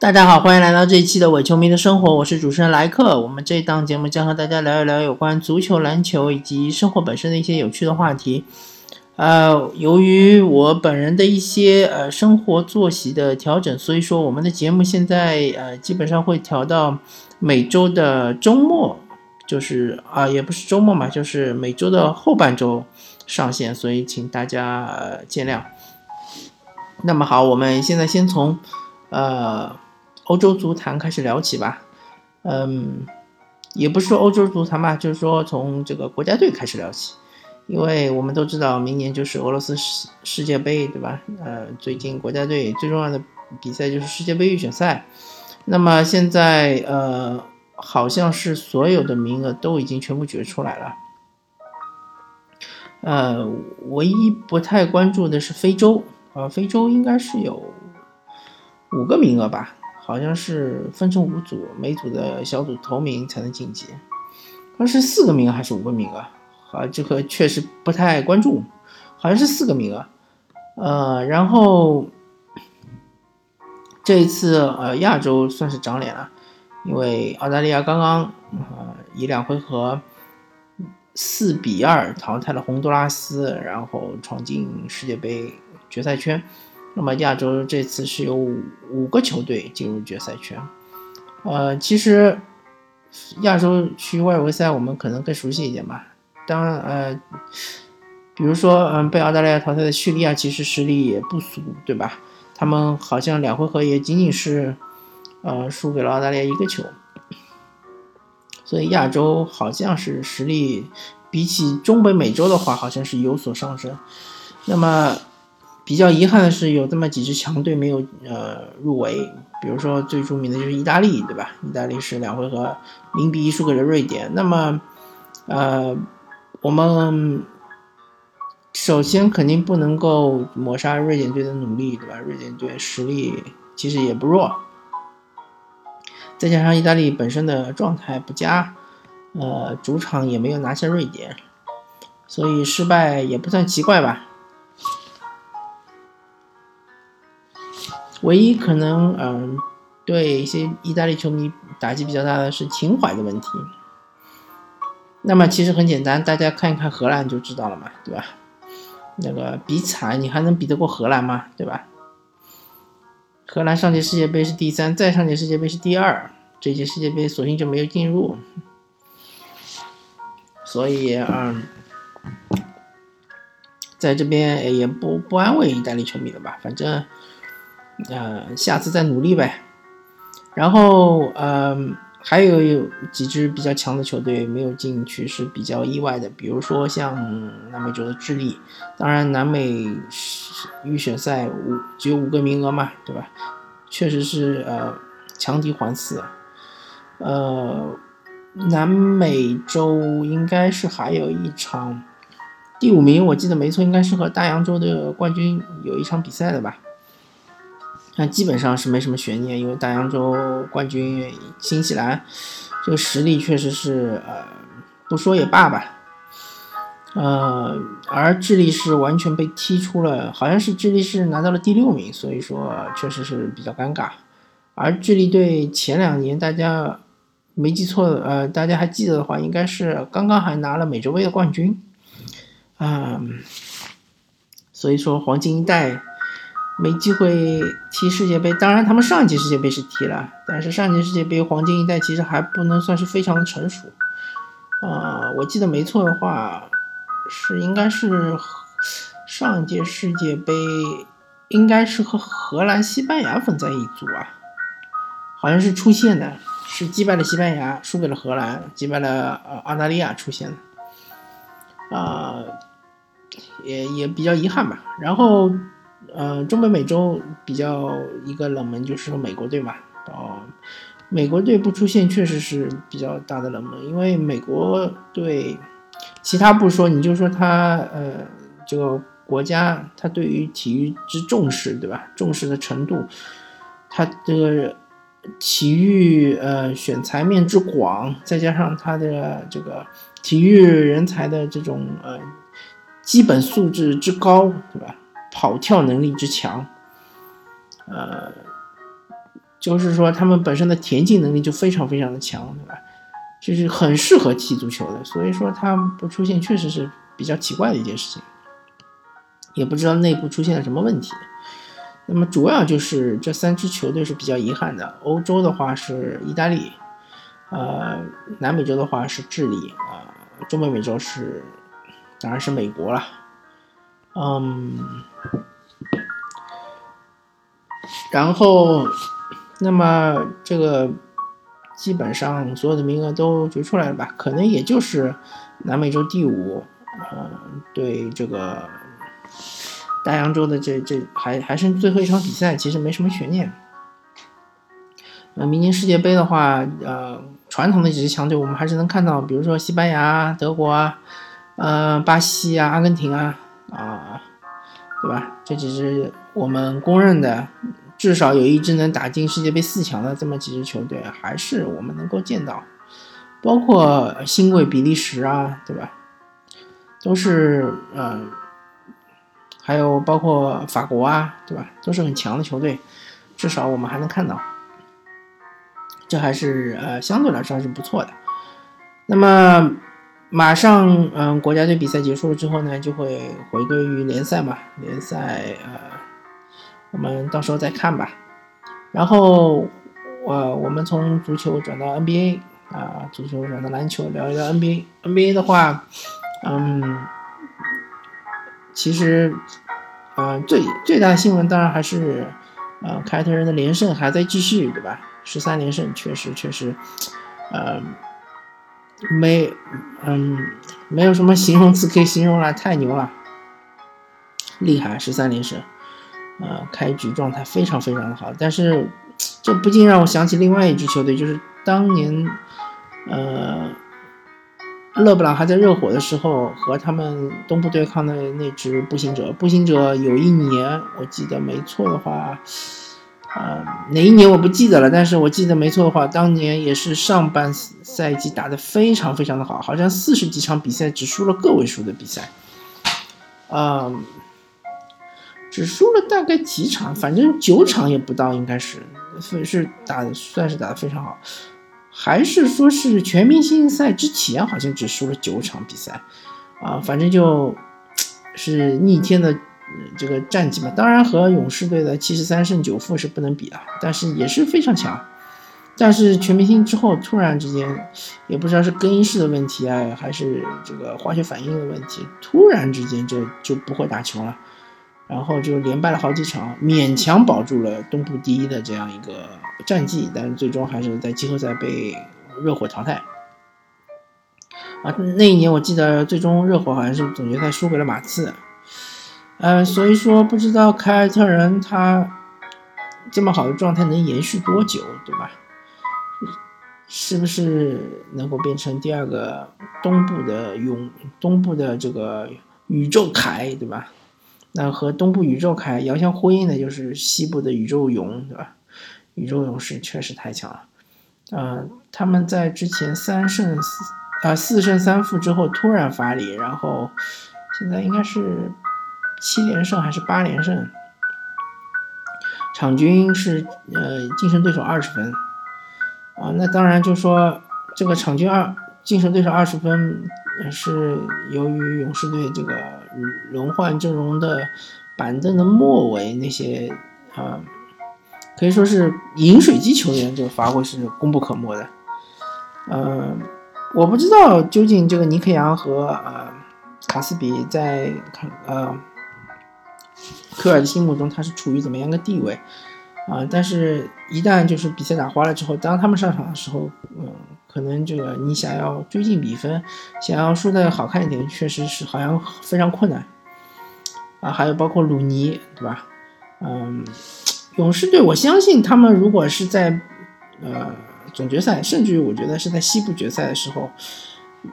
大家好，欢迎来到这一期的伪球迷的生活，我是主持人莱克。我们这档节目将和大家聊一聊有关足球、篮球以及生活本身的一些有趣的话题。呃，由于我本人的一些呃生活作息的调整，所以说我们的节目现在呃基本上会调到每周的周末，就是啊也不是周末嘛，就是每周的后半周上线，所以请大家见谅。那么好，我们现在先从呃。欧洲足坛开始聊起吧，嗯，也不是说欧洲足坛吧，就是说从这个国家队开始聊起，因为我们都知道明年就是俄罗斯世世界杯，对吧？呃，最近国家队最重要的比赛就是世界杯预选赛，那么现在呃，好像是所有的名额都已经全部决出来了，呃，唯一不太关注的是非洲，呃，非洲应该是有五个名额吧。好像是分成五组，每组的小组头名才能晋级。它是四个名额还是五个名额？啊，这个确实不太关注，好像是四个名额。呃，然后这一次呃亚洲算是长脸了，因为澳大利亚刚刚啊以两回合四比二淘汰了洪都拉斯，然后闯进世界杯决赛圈。那么亚洲这次是有五五个球队进入决赛圈，呃，其实亚洲区外围赛我们可能更熟悉一点吧。当然，呃，比如说，嗯，被澳大利亚淘汰的叙利亚其实实力也不俗，对吧？他们好像两回合也仅仅是，呃，输给了澳大利亚一个球。所以亚洲好像是实力比起中北美洲的话，好像是有所上升。那么。比较遗憾的是，有这么几支强队没有呃入围，比如说最著名的就是意大利，对吧？意大利是两回合零比一输给了瑞典。那么，呃，我们首先肯定不能够抹杀瑞典队的努力，对吧？瑞典队实力其实也不弱，再加上意大利本身的状态不佳，呃，主场也没有拿下瑞典，所以失败也不算奇怪吧。唯一可能，嗯，对一些意大利球迷打击比较大的是情怀的问题。那么其实很简单，大家看一看荷兰就知道了嘛，对吧？那个比惨，你还能比得过荷兰吗？对吧？荷兰上届世界杯是第三，再上届世界杯是第二，这届世界杯索性就没有进入。所以，嗯，在这边也不不安慰意大利球迷了吧，反正。呃，下次再努力呗。然后，嗯，还有有几支比较强的球队没有进去是比较意外的，比如说像南美洲的智利。当然，南美预选赛五只有五个名额嘛，对吧？确实是呃强敌环伺。呃，南美洲应该是还有一场第五名，我记得没错，应该是和大洋洲的冠军有一场比赛的吧。那基本上是没什么悬念，因为大洋洲冠军新西兰这个实力确实是呃不说也罢吧，呃，而智利是完全被踢出了，好像是智利是拿到了第六名，所以说确实是比较尴尬。而智利队前两年大家没记错，呃，大家还记得的话，应该是刚刚还拿了美洲杯的冠军，嗯，所以说黄金一代。没机会踢世界杯，当然他们上一届世界杯是踢了，但是上一届世界杯黄金一代其实还不能算是非常的成熟。啊，我记得没错的话，是应该是上一届世界杯应该是和荷兰、西班牙分在一组啊，好像是出线的，是击败了西班牙，输给了荷兰，击败了呃澳大利亚出线的，啊，也也比较遗憾吧。然后。呃，中北美洲比较一个冷门就是说美国队嘛，哦，美国队不出现确实是比较大的冷门，因为美国队，其他不说，你就说他呃这个国家他对于体育之重视，对吧？重视的程度，他这个体育呃选材面之广，再加上他的这个体育人才的这种呃基本素质之高，对吧？跑跳能力之强，呃，就是说他们本身的田径能力就非常非常的强，对吧？就是很适合踢足球的，所以说他不出现确实是比较奇怪的一件事情，也不知道内部出现了什么问题。那么主要就是这三支球队是比较遗憾的。欧洲的话是意大利，呃，南美洲的话是智利，啊，中北美洲是当然是美国了，嗯，然后那么这个。基本上所有的名额都决出来了吧？可能也就是南美洲第五，呃，对这个大洋洲的这这还还剩最后一场比赛，其实没什么悬念。呃，明年世界杯的话，呃，传统的几支强队我们还是能看到，比如说西班牙、德国啊，呃，巴西啊、阿根廷啊，啊，对吧？这几支我们公认的。至少有一支能打进世界杯四强的这么几支球队，还是我们能够见到，包括新贵比利时啊，对吧？都是嗯，还有包括法国啊，对吧？都是很强的球队，至少我们还能看到，这还是呃相对来说还是不错的。那么马上嗯国家队比赛结束了之后呢，就会回归于联赛嘛，联赛呃。我们到时候再看吧。然后，我我们从足球转到 NBA 啊，足球转到篮球，聊一聊 NBA。NBA 的话，嗯，其实，啊，最最大的新闻当然还是，呃，凯尔特人的连胜还在继续，对吧？十三连胜，确实确实，呃，没，嗯，没有什么形容词可以形容了，太牛了，厉害，十三连胜。呃，开局状态非常非常的好，但是这不禁让我想起另外一支球队，就是当年，呃，勒布朗还在热火的时候和他们东部对抗的那支步行者。步行者有一年我记得没错的话，呃，哪一年我不记得了，但是我记得没错的话，当年也是上半赛季打得非常非常的好，好像四十几场比赛只输了个位数的比赛，嗯。只输了大概几场，反正九场也不到，应该是，所以是打算是打的非常好，还是说是全明星赛之前好像只输了九场比赛，啊，反正就 是逆天的这个战绩嘛。当然和勇士队的七十三胜九负是不能比啊，但是也是非常强。但是全明星之后突然之间，也不知道是更衣室的问题啊，还是这个化学反应的问题，突然之间就就不会打球了。然后就连败了好几场，勉强保住了东部第一的这样一个战绩，但是最终还是在季后赛被热火淘汰。啊，那一年我记得最终热火好像是总决赛输给了马刺。呃，所以说不知道凯尔特人他这么好的状态能延续多久，对吧？是不是能够变成第二个东部的勇，东部的这个宇宙凯，对吧？那和东部宇宙凯遥相呼应的就是西部的宇宙勇，对吧？宇宙勇士确实太强了，呃，他们在之前三胜四啊四胜三负之后突然发力，然后现在应该是七连胜还是八连胜？场均是呃竞争对手二十分，啊，那当然就说这个场均二竞争对手二十分是由于勇士队这个。轮换阵容的板凳的末尾那些啊，可以说是饮水机球员，这个发挥是功不可没的。嗯，我不知道究竟这个尼克杨和呃卡斯比在看呃科尔的心目中他是处于怎么样的地位啊？但是，一旦就是比赛打花了之后，当他们上场的时候，嗯。可能这个你想要追进比分，想要输的好看一点，确实是好像非常困难啊。还有包括鲁尼，对吧？嗯，勇士队，我相信他们如果是在呃总决赛，甚至于我觉得是在西部决赛的时候，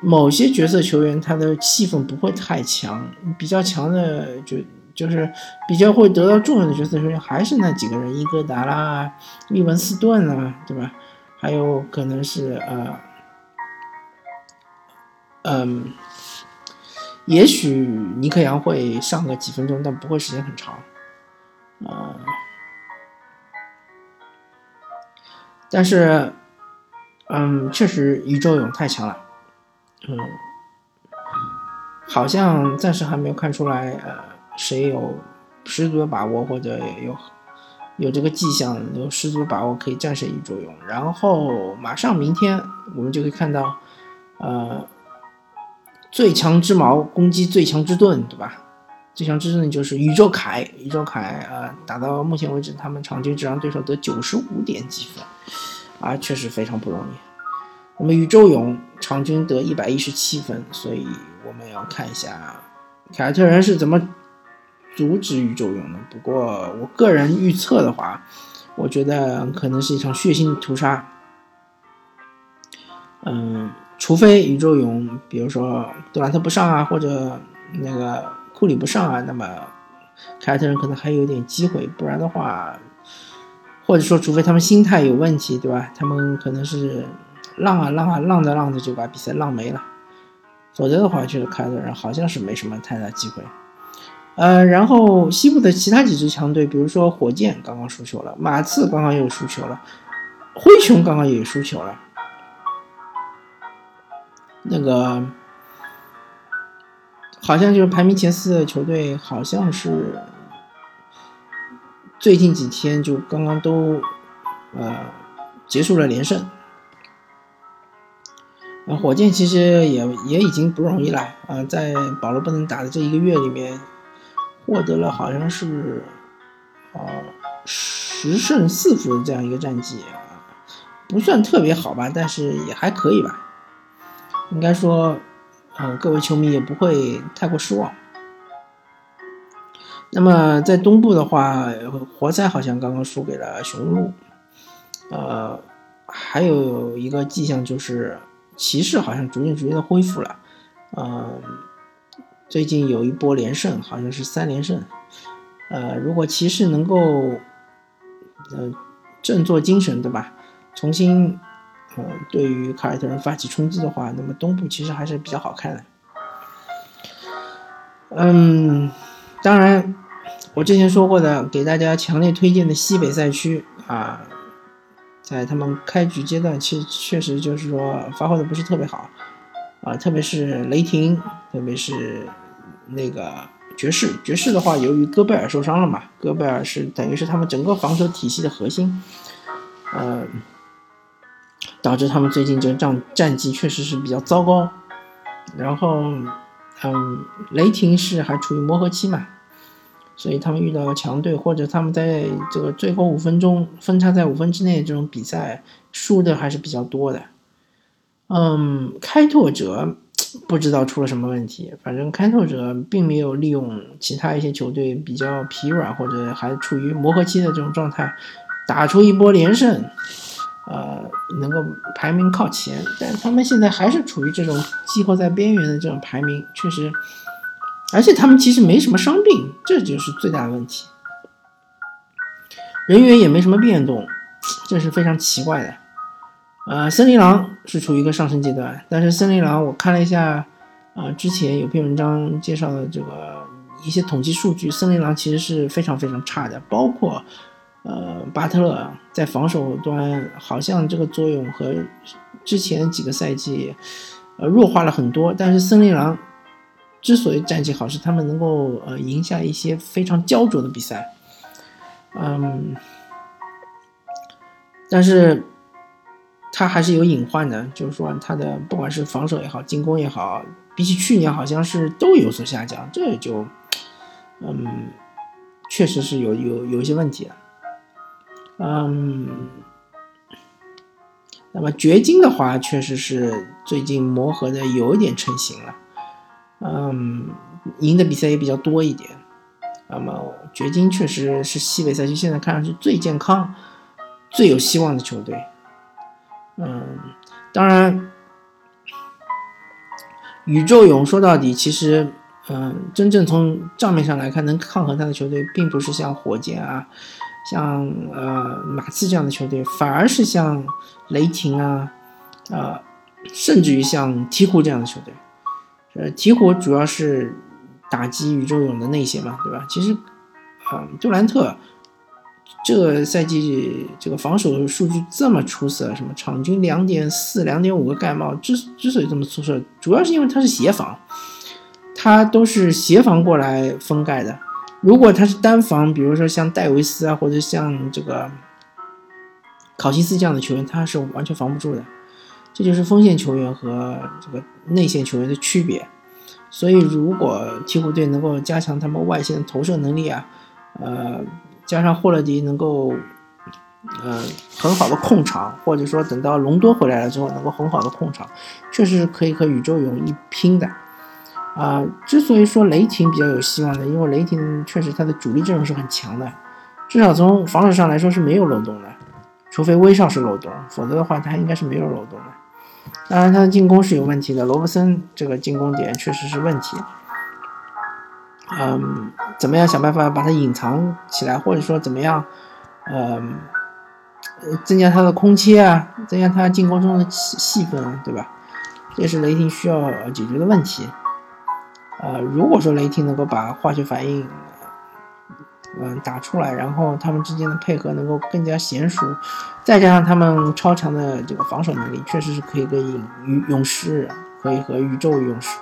某些角色球员他的戏份不会太强，比较强的就就是比较会得到重用的角色球员还是那几个人，伊戈达啦、利文斯顿啊，对吧？还有可能是呃，嗯，也许尼克杨会上个几分钟，但不会时间很长。啊，但是，嗯，确实宇宙勇太强了，嗯，好像暂时还没有看出来，呃，谁有十足的把握或者有有这个迹象，有十足的把握可以战胜宇宙勇。然后马上明天我们就可以看到，呃，最强之矛攻击最强之盾，对吧？最强之盾就是宇宙凯，宇宙凯啊，打到目前为止，他们场均只让对手得九十五点几分，啊，确实非常不容易。那么宇宙勇场均得一百一十七分，所以我们要看一下凯尔特人是怎么阻止宇宙勇的。不过我个人预测的话，我觉得可能是一场血腥的屠杀。嗯，除非宇宙勇，比如说杜兰特不上啊，或者那个。库里不上啊，那么凯尔特人可能还有点机会，不然的话，或者说除非他们心态有问题，对吧？他们可能是浪啊浪啊浪着浪着就把比赛浪没了，否则的话，就是凯尔特人好像是没什么太大机会。呃，然后西部的其他几支强队，比如说火箭刚刚输球了，马刺刚刚又输球了，灰熊刚刚也输球了，那个。好像就是排名前四的球队，好像是最近几天就刚刚都呃结束了连胜。啊，火箭其实也也已经不容易了啊，在保罗不能打的这一个月里面，获得了好像是啊十胜四负的这样一个战绩啊，不算特别好吧，但是也还可以吧，应该说。嗯，各位球迷也不会太过失望。那么在东部的话，活塞好像刚刚输给了雄鹿，呃，还有一个迹象就是骑士好像逐渐逐渐的恢复了，嗯，最近有一波连胜，好像是三连胜，呃，如果骑士能够，呃，振作精神，对吧？重新。嗯，对于凯尔特人发起冲击的话，那么东部其实还是比较好看的。嗯，当然，我之前说过的，给大家强烈推荐的西北赛区啊，在他们开局阶段，其实确实就是说发挥的不是特别好啊，特别是雷霆，特别是那个爵士。爵士的话，由于戈贝尔受伤了嘛，戈贝尔是等于是他们整个防守体系的核心，嗯。导致他们最近这个战战绩确实是比较糟糕，然后，嗯，雷霆是还处于磨合期嘛，所以他们遇到强队或者他们在这个最后五分钟分差在五分之内这种比赛输的还是比较多的。嗯，开拓者不知道出了什么问题，反正开拓者并没有利用其他一些球队比较疲软或者还处于磨合期的这种状态，打出一波连胜。呃，能够排名靠前，但他们现在还是处于这种季后赛边缘的这种排名，确实，而且他们其实没什么伤病，这就是最大的问题。人员也没什么变动，这是非常奇怪的。呃，森林狼是处于一个上升阶段，但是森林狼我看了一下，啊，之前有篇文章介绍的这个一些统计数据，森林狼其实是非常非常差的，包括。呃，巴特勒在防守端好像这个作用和之前几个赛季呃弱化了很多，但是森林狼之所以战绩好，是他们能够呃赢下一些非常焦灼的比赛，嗯，但是他还是有隐患的，就是说他的不管是防守也好，进攻也好，比起去年好像是都有所下降，这就嗯确实是有有有一些问题的。嗯，那么掘金的话，确实是最近磨合的有一点成型了，嗯，赢的比赛也比较多一点。那么掘金确实是西北赛区现在看上去最健康、最有希望的球队。嗯，当然，宇宙勇说到底，其实，嗯，真正从账面上来看，能抗衡他的球队，并不是像火箭啊。像呃马刺这样的球队，反而是像雷霆啊，呃，甚至于像鹈鹕这样的球队，呃，鹈鹕主要是打击宇宙勇的内线嘛，对吧？其实，呃，杜兰特这个赛季这个防守数据这么出色，什么场均两点四、两点五个盖帽，之之所以这么出色，主要是因为他是协防，他都是协防过来封盖的。如果他是单防，比如说像戴维斯啊，或者像这个考辛斯这样的球员，他是完全防不住的。这就是锋线球员和这个内线球员的区别。所以，如果鹈鹕队能够加强他们外线投射能力啊，呃。加上霍勒迪能够，呃，很好的控场，或者说等到隆多回来了之后能够很好的控场，确实是可以和宇宙勇一拼的。啊，之所以说雷霆比较有希望的，因为雷霆确实他的主力阵容是很强的，至少从防守上来说是没有漏洞的，除非威少是漏洞，否则的话他应该是没有漏洞的。当然他的进攻是有问题的，罗伯森这个进攻点确实是问题。嗯，怎么样想办法把它隐藏起来，或者说怎么样，嗯，增加它的空切啊，增加它进攻中的戏戏份，对吧？这是雷霆需要解决的问题。呃，如果说雷霆能够把化学反应，嗯，打出来，然后他们之间的配合能够更加娴熟，再加上他们超强的这个防守能力，确实是可以跟勇勇士，可以和宇宙勇士。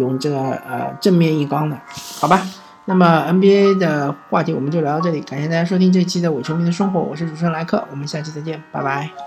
用这个呃正面硬刚的，好吧？那么 NBA 的话题我们就聊到这里，感谢大家收听这期的伪球迷的生活，我是主持人莱克，我们下期再见，拜拜。